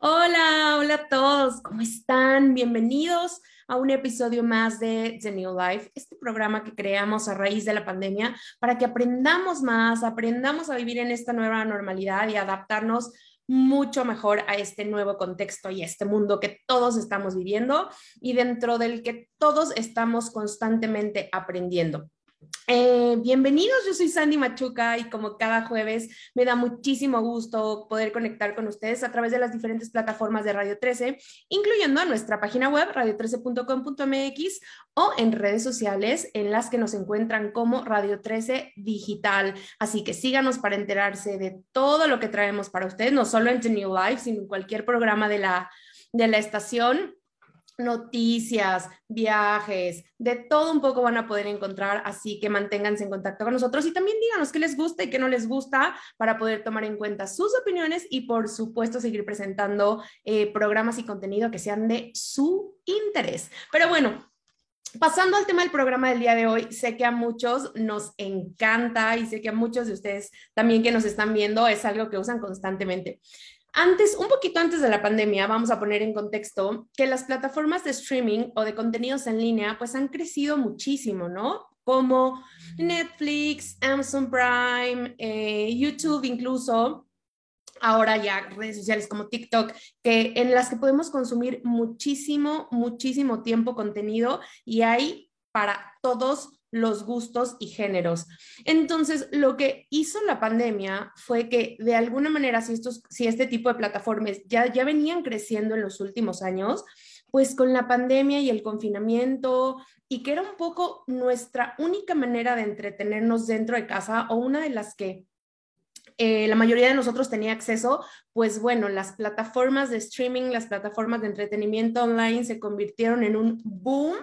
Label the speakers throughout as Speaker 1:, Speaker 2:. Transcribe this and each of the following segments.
Speaker 1: Hola, hola a todos, ¿cómo están? Bienvenidos a un episodio más de The New Life, este programa que creamos a raíz de la pandemia para que aprendamos más, aprendamos a vivir en esta nueva normalidad y adaptarnos mucho mejor a este nuevo contexto y a este mundo que todos estamos viviendo y dentro del que todos estamos constantemente aprendiendo. Eh, bienvenidos, yo soy Sandy Machuca y como cada jueves me da muchísimo gusto poder conectar con ustedes a través de las diferentes plataformas de Radio 13, incluyendo nuestra página web radio13.com.mx o en redes sociales en las que nos encuentran como Radio 13 Digital. Así que síganos para enterarse de todo lo que traemos para ustedes, no solo en The New Life, sino en cualquier programa de la, de la estación noticias, viajes, de todo un poco van a poder encontrar, así que manténganse en contacto con nosotros y también díganos qué les gusta y qué no les gusta para poder tomar en cuenta sus opiniones y por supuesto seguir presentando eh, programas y contenido que sean de su interés. Pero bueno, Pasando al tema del programa del día de hoy, sé que a muchos nos encanta y sé que a muchos de ustedes también que nos están viendo es algo que usan constantemente. Antes, un poquito antes de la pandemia, vamos a poner en contexto que las plataformas de streaming o de contenidos en línea pues han crecido muchísimo, ¿no? Como Netflix, Amazon Prime, eh, YouTube incluso, ahora ya redes sociales como TikTok, que en las que podemos consumir muchísimo, muchísimo tiempo contenido y hay para todos los gustos y géneros. Entonces, lo que hizo la pandemia fue que de alguna manera, si, estos, si este tipo de plataformas ya, ya venían creciendo en los últimos años, pues con la pandemia y el confinamiento, y que era un poco nuestra única manera de entretenernos dentro de casa o una de las que eh, la mayoría de nosotros tenía acceso, pues bueno, las plataformas de streaming, las plataformas de entretenimiento online se convirtieron en un boom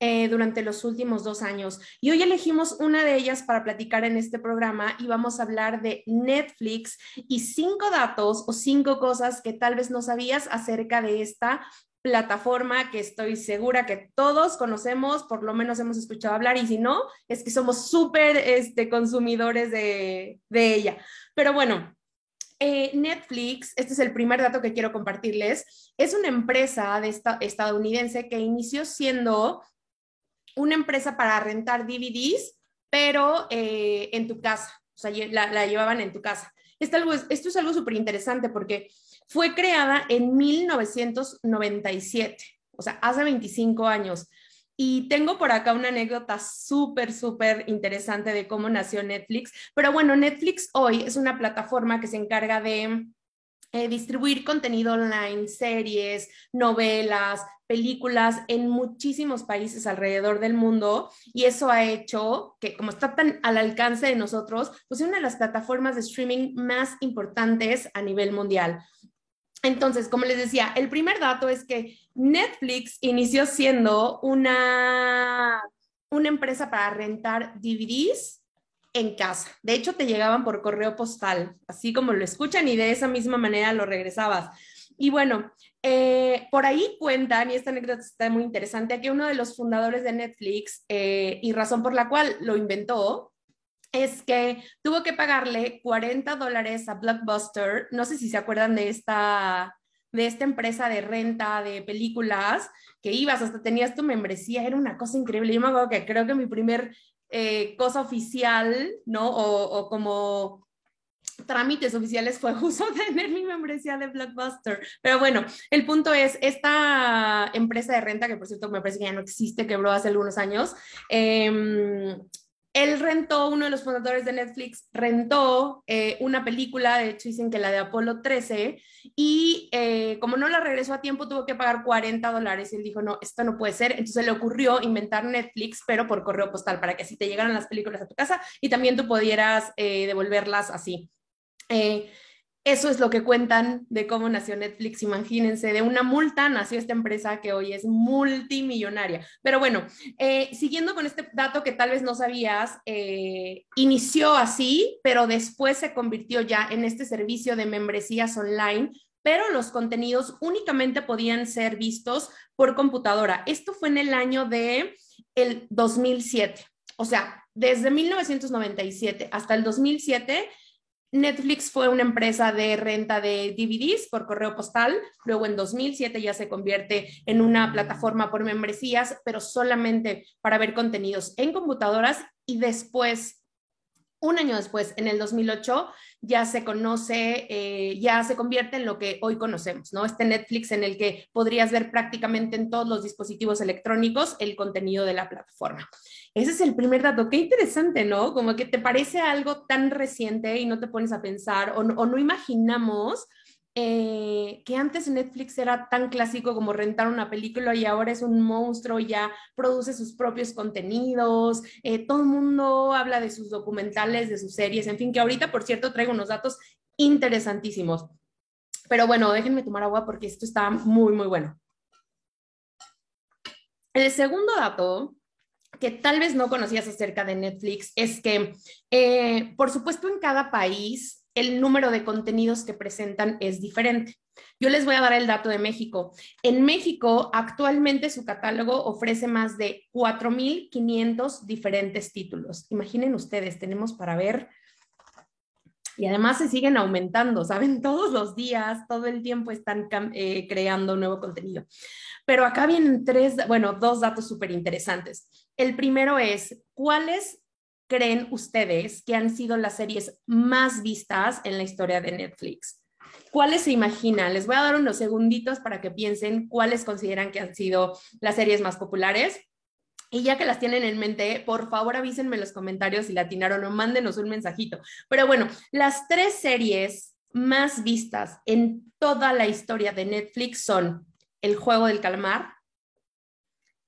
Speaker 1: eh, durante los últimos dos años. Y hoy elegimos una de ellas para platicar en este programa y vamos a hablar de Netflix y cinco datos o cinco cosas que tal vez no sabías acerca de esta plataforma que estoy segura que todos conocemos, por lo menos hemos escuchado hablar, y si no, es que somos súper este, consumidores de, de ella. Pero bueno, eh, Netflix, este es el primer dato que quiero compartirles, es una empresa de esta, estadounidense que inició siendo una empresa para rentar DVDs, pero eh, en tu casa, o sea, la, llevaban en tu casa. Esto, esto es algo súper interesante porque fue creada en 1997, o sea, hace 25 años. Y tengo por acá una anécdota súper, súper interesante de cómo nació Netflix. Pero bueno, Netflix hoy es una plataforma que se encarga de eh, distribuir contenido online, series, novelas, películas en muchísimos países alrededor del mundo y eso ha hecho que como está tan al alcance de nosotros, pues es una de las plataformas de streaming más importantes a nivel mundial. Entonces, como les decía, el primer dato es que Netflix inició siendo una, una empresa para rentar DVDs en casa. De hecho, te llegaban por correo postal, así como lo escuchan y de esa misma manera lo regresabas. Y bueno, eh, por ahí cuentan, y esta anécdota está muy interesante, que uno de los fundadores de Netflix eh, y razón por la cual lo inventó es que tuvo que pagarle 40 dólares a Blockbuster. No sé si se acuerdan de esta, de esta empresa de renta de películas que ibas, hasta tenías tu membresía, era una cosa increíble. Yo me acuerdo que creo que mi primer eh, cosa oficial, ¿no? O, como trámites oficiales fue justo tener mi membresía de Blockbuster. Pero bueno, el punto es, esta empresa de renta, que por cierto me parece que ya no existe, quebró hace algunos años, eh, él rentó, uno de los fundadores de Netflix rentó eh, una película, de hecho dicen que la de Apolo 13, y eh, como no la regresó a tiempo, tuvo que pagar 40 dólares. Y él dijo, no, esto no puede ser. Entonces le ocurrió inventar Netflix, pero por correo postal, para que así te llegaran las películas a tu casa y también tú pudieras eh, devolverlas así. Eso es lo que cuentan de cómo nació Netflix. Imagínense, de una multa nació esta empresa que hoy es multimillonaria. Pero bueno, eh, siguiendo con este dato que tal vez no sabías, eh, inició así, pero después se convirtió ya en este servicio de membresías online pero los contenidos únicamente podían ser vistos por computadora. Esto fue en el año de el 2007. O sea, desde 1997 hasta el 2007 Netflix fue una empresa de renta de DVDs por correo postal, luego en 2007 ya se convierte en una plataforma por membresías, pero solamente para ver contenidos en computadoras. Y después un año después, en el 2008, ya se conoce, eh, ya se convierte en lo que hoy conocemos, ¿no? Este Netflix en el que podrías ver prácticamente en todos los dispositivos electrónicos el contenido de la plataforma. Ese es el primer dato. Qué interesante, ¿no? Como que te parece algo tan reciente y no te pones a pensar o o no imaginamos eh, que antes Netflix era tan clásico como rentar una película y ahora es un monstruo, ya produce sus propios contenidos, eh, todo el mundo habla de sus documentales, de sus series, en fin, que ahorita, por cierto, traigo unos datos interesantísimos. Pero bueno, déjenme tomar agua porque esto está muy, muy bueno. El segundo dato que tal vez no conocías acerca de Netflix es que, eh, por supuesto, en cada país el número de contenidos que presentan es diferente. Yo les voy a dar el dato de México. En México, actualmente su catálogo ofrece más de 4.500 diferentes títulos. Imaginen ustedes, tenemos para ver y además se siguen aumentando, ¿saben? Todos los días, todo el tiempo están eh, creando nuevo contenido. Pero acá vienen tres, bueno, dos datos súper interesantes. El primero es, ¿cuáles creen ustedes que han sido las series más vistas en la historia de Netflix? ¿Cuáles se imaginan? Les voy a dar unos segunditos para que piensen cuáles consideran que han sido las series más populares. Y ya que las tienen en mente, por favor avísenme en los comentarios si la atinaron o mándenos un mensajito. Pero bueno, las tres series más vistas en toda la historia de Netflix son El juego del calamar,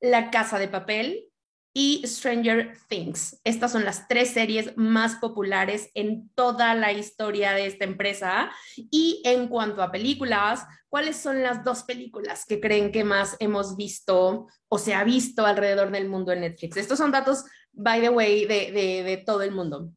Speaker 1: La casa de papel y Stranger Things. Estas son las tres series más populares en toda la historia de esta empresa. Y en cuanto a películas, ¿cuáles son las dos películas que creen que más hemos visto o se ha visto alrededor del mundo en Netflix? Estos son datos, by the way, de, todo el mundo.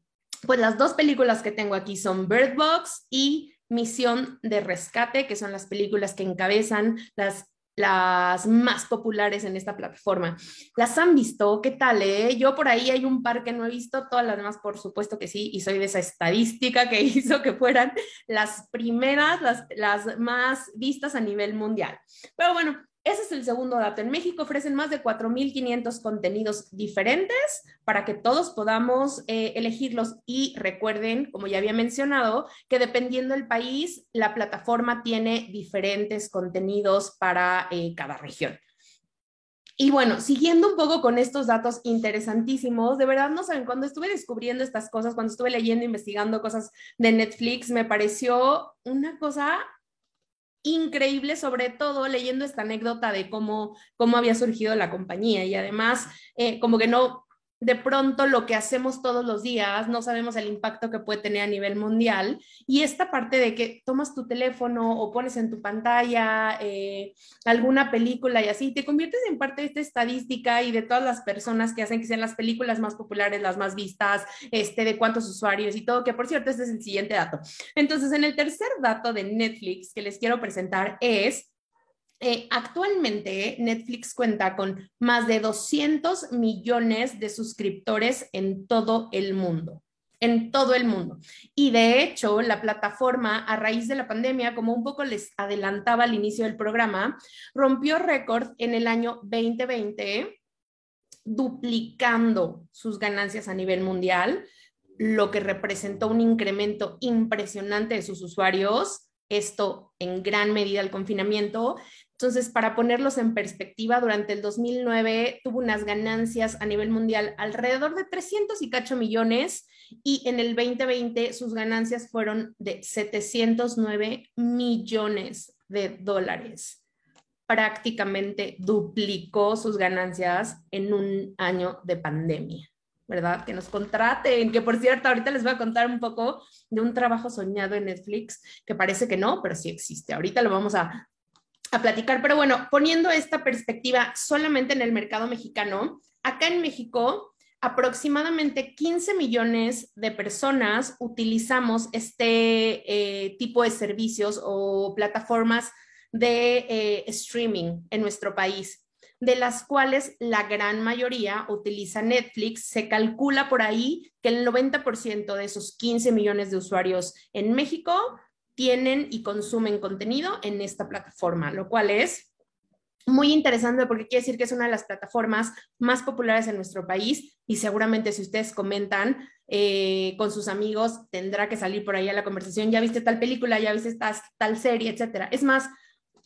Speaker 1: Pues las dos películas que tengo aquí son Bird Box y Misión de Rescate, que son las películas que encabezan las las más populares en esta plataforma. ¿Las han visto? ¿Qué tal? Eh? Yo por ahí hay un par que no he visto, todas las demás por supuesto que sí, y soy de esa estadística que hizo que fueran las primeras, las, las más vistas a nivel mundial. Pero bueno, ese es el segundo dato. En México ofrecen más de 4.500 contenidos diferentes para que todos podamos eh, elegirlos. Y recuerden, como ya había mencionado, que dependiendo del país, la plataforma tiene diferentes contenidos para eh, cada región. Y bueno, siguiendo un poco con estos datos interesantísimos, de verdad no saben, cuando estuve descubriendo estas cosas, cuando estuve leyendo, investigando cosas de Netflix, me pareció una cosa increíble, sobre todo leyendo esta anécdota de cómo, cómo había surgido la compañía. Y además eh, como que no, de pronto lo que hacemos todos los días, no sabemos el impacto que puede tener a nivel mundial. Y esta parte de que tomas tu teléfono o pones en tu pantalla eh, alguna película y así, te conviertes en parte de esta estadística y de todas las personas que hacen que sean las películas más populares, las más vistas, este, de cuántos usuarios y todo, que por cierto, este es el siguiente dato. Entonces, en el tercer dato de Netflix que les quiero presentar es eh, actualmente Netflix cuenta con más de 200 millones de suscriptores en todo el mundo en todo el mundo. Y de hecho, la plataforma, a raíz de la pandemia, como un poco les adelantaba al inicio del programa, rompió récord en el año 2020, duplicando sus ganancias a nivel mundial, lo que representó un incremento impresionante de sus usuarios. Esto en gran medida el confinamiento entonces, para ponerlos en perspectiva, durante el 2009 tuvo unas ganancias a nivel mundial alrededor de 300 y cacho millones y en el 2020 sus ganancias fueron de 709 millones de dólares. Prácticamente duplicó sus ganancias en un año de pandemia. ¿verdad? Que nos contraten, que por cierto, ahorita les voy a contar un poco de un trabajo soñado en Netflix, que parece que no, pero sí existe. Ahorita lo vamos a, a platicar. Pero bueno, poniendo esta perspectiva solamente en el mercado mexicano, acá en México aproximadamente 15 millones de personas utilizamos este eh, tipo de servicios o plataformas de eh, streaming en nuestro país. de las cuales la gran mayoría utiliza Netflix. Se calcula por ahí que el 90% de esos 15 millones de usuarios en México tienen y consumen contenido en esta plataforma, lo cual es muy interesante porque quiere decir que es una de las plataformas más populares en nuestro país y seguramente si ustedes comentan eh, con sus amigos tendrá que salir por ahí a la conversación, ya viste tal película, ya viste tal serie, etcétera. Es más,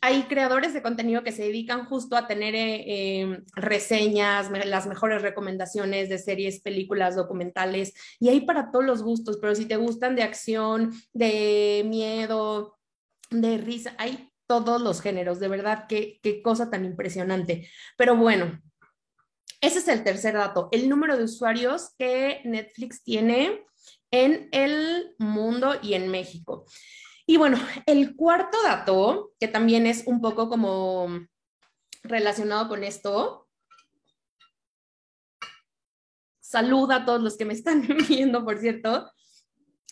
Speaker 1: hay creadores de contenido que se dedican justo a tener eh, em, reseñas, las mejores recomendaciones de series, películas, documentales, y hay para todos los gustos, pero si te gustan de acción, de miedo, de risa, hay todos los géneros, de verdad, qué, qué cosa tan impresionante. Pero bueno, ese es el tercer dato, el número de usuarios que Netflix tiene en el mundo y en México. Y bueno, el cuarto dato, que también es un poco como relacionado con esto, saluda a todos los que me están viendo, por cierto,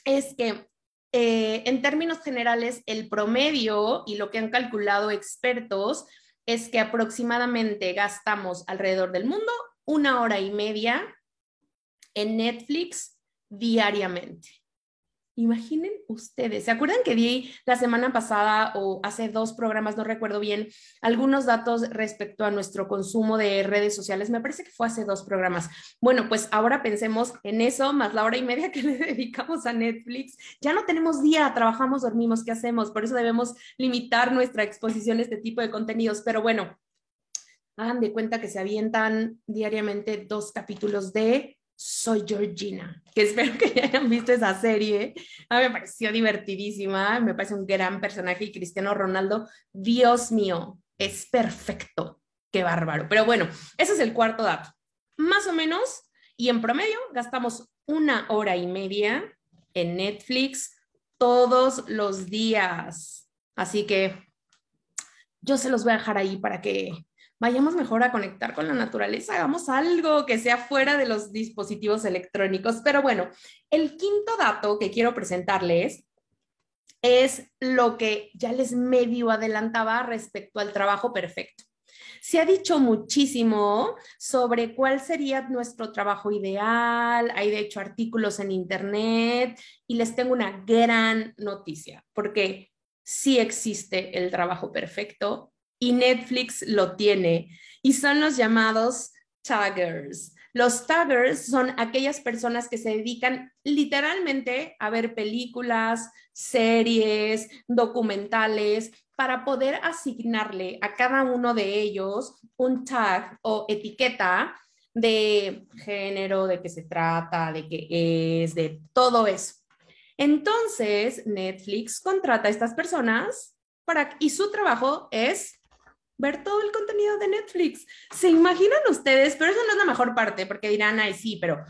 Speaker 1: es que eh, en términos generales, el promedio y lo que han calculado expertos es que aproximadamente gastamos alrededor del mundo una hora y media en Netflix diariamente. Imaginen ustedes, ¿se acuerdan que di la semana pasada o hace dos programas, no recuerdo bien, algunos datos respecto a nuestro consumo de redes sociales? Me parece que fue hace dos programas. Bueno, pues ahora pensemos en eso, más la hora y media que le dedicamos a Netflix. Ya no tenemos día, trabajamos, dormimos, ¿qué hacemos? Por eso debemos limitar nuestra exposición a este tipo de contenidos. Pero bueno, hagan de cuenta que se avientan diariamente dos capítulos de soy Georgina, que espero que ya hayan visto esa serie. A mí me pareció divertidísima, me parece un gran personaje y Cristiano Ronaldo, Dios mío, es perfecto, qué bárbaro. Pero bueno, ese es el cuarto dato. Más o menos, y en promedio, gastamos una hora y media en Netflix todos los días. Así que yo se los voy a dejar ahí para que vayamos mejor a conectar con la naturaleza, hagamos algo que sea fuera de los dispositivos electrónicos. Pero bueno, el quinto dato que quiero presentarles es lo que ya les medio adelantaba respecto al trabajo perfecto. Se ha dicho muchísimo sobre cuál sería nuestro trabajo ideal, hay de hecho artículos en internet y les tengo una gran noticia, porque sí existe el trabajo perfecto, y Netflix lo tiene y son los llamados taggers. Los taggers son aquellas personas que se dedican literalmente a ver películas, series, documentales, para poder asignarle a cada uno de ellos un tag o etiqueta de género, de qué se trata, de qué es, de todo eso. Entonces, Netflix contrata a estas personas para, y su trabajo es ver todo el contenido de Netflix. ¿Se imaginan ustedes? Pero eso no es la mejor parte, porque dirán, ay, sí, pero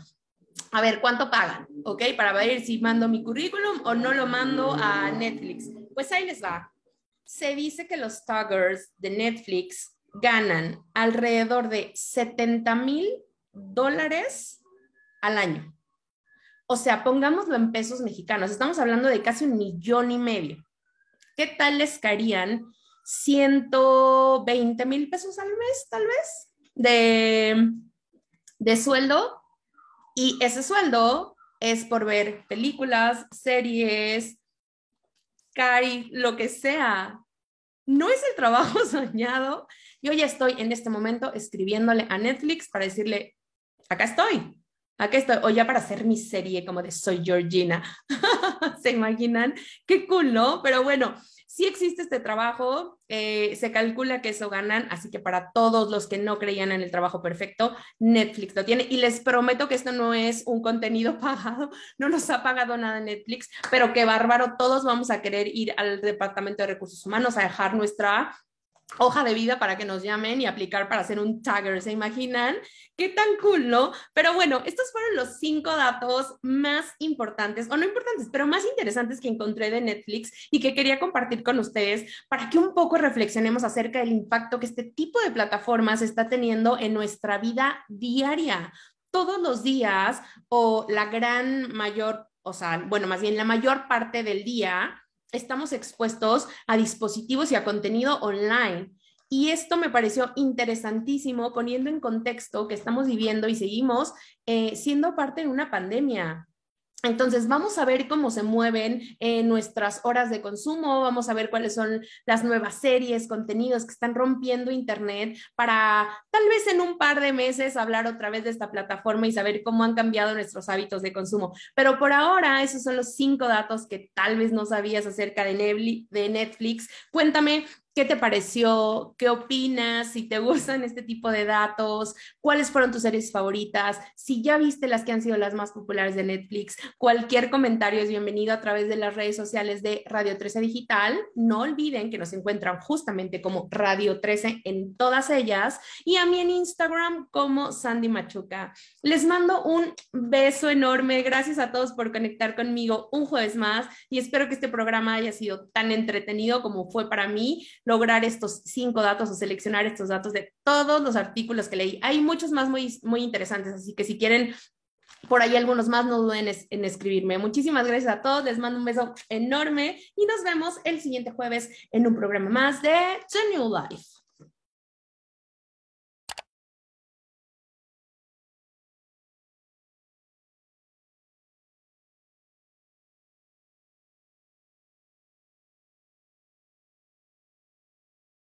Speaker 1: a ver, ¿cuánto pagan? ¿Ok? Para ver si mando mi currículum o no lo mando a Netflix. Pues ahí les va. Se dice que los taggers de Netflix ganan alrededor de 70 mil dólares al año. O sea, pongámoslo en pesos mexicanos. Estamos hablando de casi un millón y medio. ¿Qué tal les caerían 120 mil pesos al mes, tal vez, de, de sueldo. Y ese sueldo es por ver películas, series, cari, lo que sea. No es el trabajo soñado. Yo ya estoy en este momento escribiéndole a Netflix para decirle, acá estoy, acá estoy, o ya para hacer mi serie como de Soy Georgina. ¿Se imaginan? Qué cool, ¿no? Pero bueno, Sí existe este trabajo, eh, se calcula que eso ganan, así que para todos los que no creían en el trabajo perfecto, Netflix lo tiene. Y les prometo que esto no es un contenido pagado, no nos ha pagado nada Netflix, pero qué bárbaro, todos vamos a querer ir al Departamento de Recursos Humanos a dejar nuestra hoja de vida para que nos llamen y aplicar para hacer un tagger. ¿Se imaginan? Qué tan cool, ¿no? Pero bueno, estos fueron los cinco datos más importantes, o no importantes, pero más interesantes que encontré de Netflix y que quería compartir con ustedes para que un poco reflexionemos acerca del impacto que este tipo de plataformas está teniendo en nuestra vida diaria. Todos los días o la gran mayor, o sea, bueno, más bien la mayor parte del día, estamos expuestos a dispositivos y a contenido online. Y esto me pareció interesantísimo poniendo en contexto que estamos viviendo y seguimos eh, siendo parte de una pandemia. Entonces, vamos a ver cómo se mueven eh, nuestras horas de consumo, vamos a ver cuáles son las nuevas series, contenidos que están rompiendo Internet para tal vez en un par de meses hablar otra vez de esta plataforma y saber cómo han cambiado nuestros hábitos de consumo. Pero por ahora, esos son los cinco datos que tal vez no sabías acerca de Netflix. Cuéntame ¿Qué te pareció? ¿Qué opinas? Si te gustan este tipo de datos, ¿cuáles fueron tus series favoritas? Si ya viste las que han sido las más populares de Netflix, cualquier comentario es bienvenido a través de las redes sociales de Radio 13 Digital. No olviden que nos encuentran justamente como Radio 13 en todas ellas y a mí en Instagram como Sandy Machuca. Les mando un beso enorme. Gracias a todos por conectar conmigo un jueves más y espero que este programa haya sido tan entretenido como fue para mí lograr estos cinco datos o seleccionar estos datos de todos los artículos que leí. Hay muchos más muy, muy interesantes, así que si quieren por ahí algunos más, no duden en escribirme. Muchísimas gracias a todos, les mando un beso enorme y nos vemos el siguiente jueves en un programa más de The New Life.